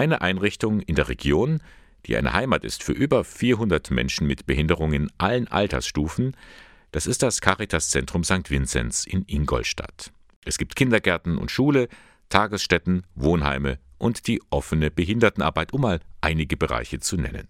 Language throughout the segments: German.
Eine Einrichtung in der Region, die eine Heimat ist für über 400 Menschen mit Behinderung in allen Altersstufen, das ist das Caritas-Zentrum St. Vinzenz in Ingolstadt. Es gibt Kindergärten und Schule, Tagesstätten, Wohnheime und die offene Behindertenarbeit, um mal einige Bereiche zu nennen.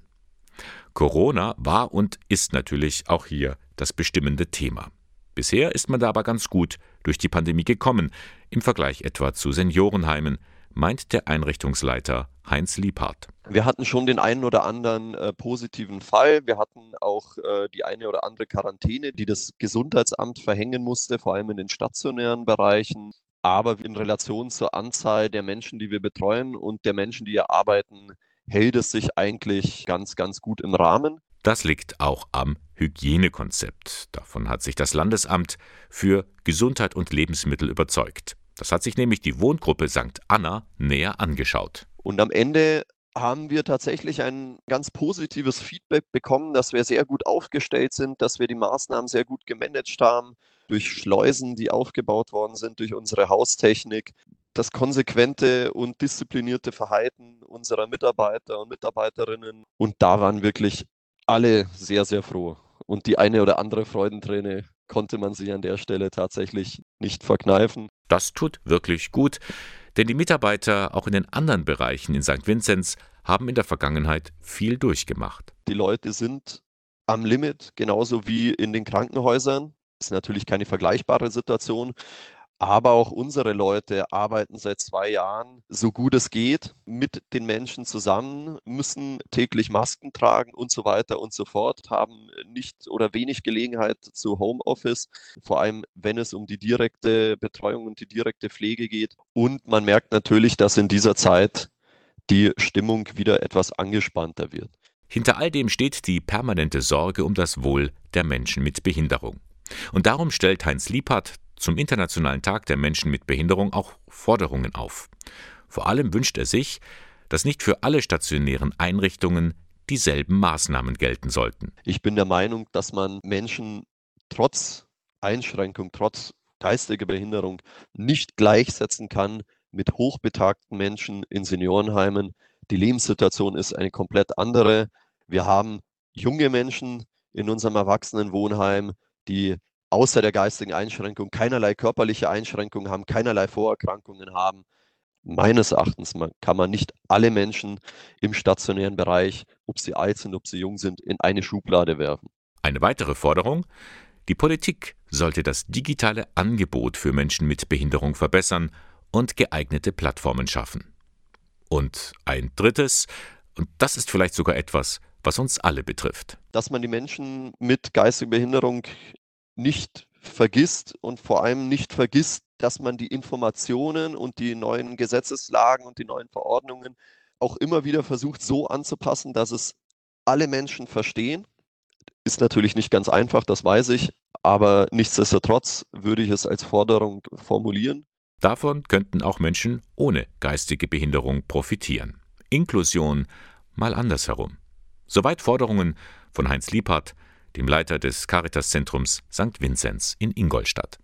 Corona war und ist natürlich auch hier das bestimmende Thema. Bisher ist man da aber ganz gut durch die Pandemie gekommen, im Vergleich etwa zu Seniorenheimen, meint der Einrichtungsleiter Heinz Liebhardt. Wir hatten schon den einen oder anderen äh, positiven Fall. Wir hatten auch äh, die eine oder andere Quarantäne, die das Gesundheitsamt verhängen musste, vor allem in den stationären Bereichen. Aber in Relation zur Anzahl der Menschen, die wir betreuen und der Menschen, die hier arbeiten, hält es sich eigentlich ganz, ganz gut im Rahmen. Das liegt auch am Hygienekonzept. Davon hat sich das Landesamt für Gesundheit und Lebensmittel überzeugt. Das hat sich nämlich die Wohngruppe St. Anna näher angeschaut. Und am Ende haben wir tatsächlich ein ganz positives Feedback bekommen, dass wir sehr gut aufgestellt sind, dass wir die Maßnahmen sehr gut gemanagt haben, durch Schleusen, die aufgebaut worden sind, durch unsere Haustechnik, das konsequente und disziplinierte Verhalten unserer Mitarbeiter und Mitarbeiterinnen. Und da waren wirklich alle sehr, sehr froh. Und die eine oder andere Freudenträne konnte man sich an der Stelle tatsächlich nicht verkneifen. Das tut wirklich gut, denn die Mitarbeiter auch in den anderen Bereichen in St. Vinzenz haben in der Vergangenheit viel durchgemacht. Die Leute sind am Limit, genauso wie in den Krankenhäusern. Das ist natürlich keine vergleichbare Situation, aber auch unsere Leute arbeiten seit zwei Jahren so gut es geht mit den Menschen zusammen, müssen täglich Masken tragen und so weiter und so fort, haben nicht oder wenig Gelegenheit zu Homeoffice, vor allem wenn es um die direkte Betreuung und die direkte Pflege geht. Und man merkt natürlich, dass in dieser Zeit die Stimmung wieder etwas angespannter wird. Hinter all dem steht die permanente Sorge um das Wohl der Menschen mit Behinderung. Und darum stellt Heinz Liepert zum Internationalen Tag der Menschen mit Behinderung auch Forderungen auf. Vor allem wünscht er sich, dass nicht für alle stationären Einrichtungen dieselben Maßnahmen gelten sollten. Ich bin der Meinung, dass man Menschen trotz Einschränkung, trotz geistiger Behinderung nicht gleichsetzen kann mit hochbetagten Menschen in Seniorenheimen. Die Lebenssituation ist eine komplett andere. Wir haben junge Menschen in unserem Erwachsenenwohnheim, die außer der geistigen Einschränkung keinerlei körperliche Einschränkungen haben, keinerlei Vorerkrankungen haben. Meines Erachtens kann man nicht alle Menschen im stationären Bereich, ob sie alt sind, ob sie jung sind, in eine Schublade werfen. Eine weitere Forderung, die Politik sollte das digitale Angebot für Menschen mit Behinderung verbessern und geeignete Plattformen schaffen. Und ein drittes, und das ist vielleicht sogar etwas, was uns alle betrifft. Dass man die Menschen mit geistiger Behinderung nicht vergisst und vor allem nicht vergisst, dass man die Informationen und die neuen Gesetzeslagen und die neuen Verordnungen auch immer wieder versucht so anzupassen, dass es alle Menschen verstehen. Ist natürlich nicht ganz einfach, das weiß ich, aber nichtsdestotrotz würde ich es als Forderung formulieren. Davon könnten auch Menschen ohne geistige Behinderung profitieren. Inklusion mal andersherum. Soweit Forderungen von Heinz Liebhardt, dem Leiter des Caritas-Zentrums St. Vinzenz in Ingolstadt.